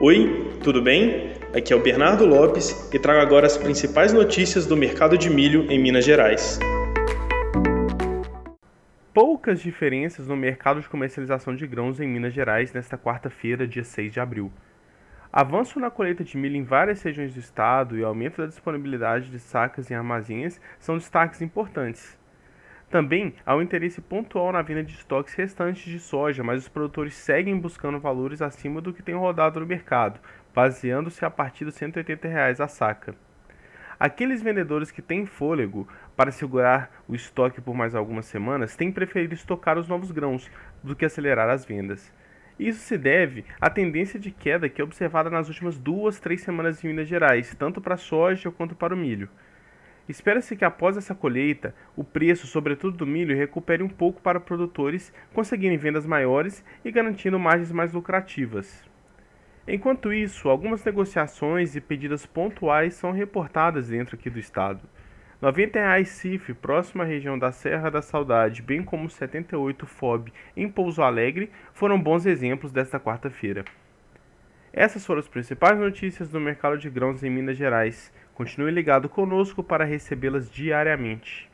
Oi, tudo bem? Aqui é o Bernardo Lopes e trago agora as principais notícias do mercado de milho em Minas Gerais. Poucas diferenças no mercado de comercialização de grãos em Minas Gerais nesta quarta-feira, dia 6 de abril. Avanço na colheita de milho em várias regiões do estado e aumento da disponibilidade de sacas em armazéns são destaques importantes. Também há um interesse pontual na venda de estoques restantes de soja, mas os produtores seguem buscando valores acima do que tem rodado no mercado, baseando-se a partir dos 180 reais a saca. Aqueles vendedores que têm fôlego para segurar o estoque por mais algumas semanas têm preferido estocar os novos grãos do que acelerar as vendas. Isso se deve à tendência de queda que é observada nas últimas duas, três semanas em Minas Gerais, tanto para a soja quanto para o milho. Espera-se que após essa colheita, o preço, sobretudo do milho, recupere um pouco para produtores conseguirem vendas maiores e garantindo margens mais lucrativas. Enquanto isso, algumas negociações e pedidas pontuais são reportadas dentro aqui do estado. R$ 90,00 CIF, próxima região da Serra da Saudade, bem como 78 FOB em Pouso Alegre, foram bons exemplos desta quarta-feira. Essas foram as principais notícias do mercado de grãos em Minas Gerais. Continue ligado conosco para recebê-las diariamente.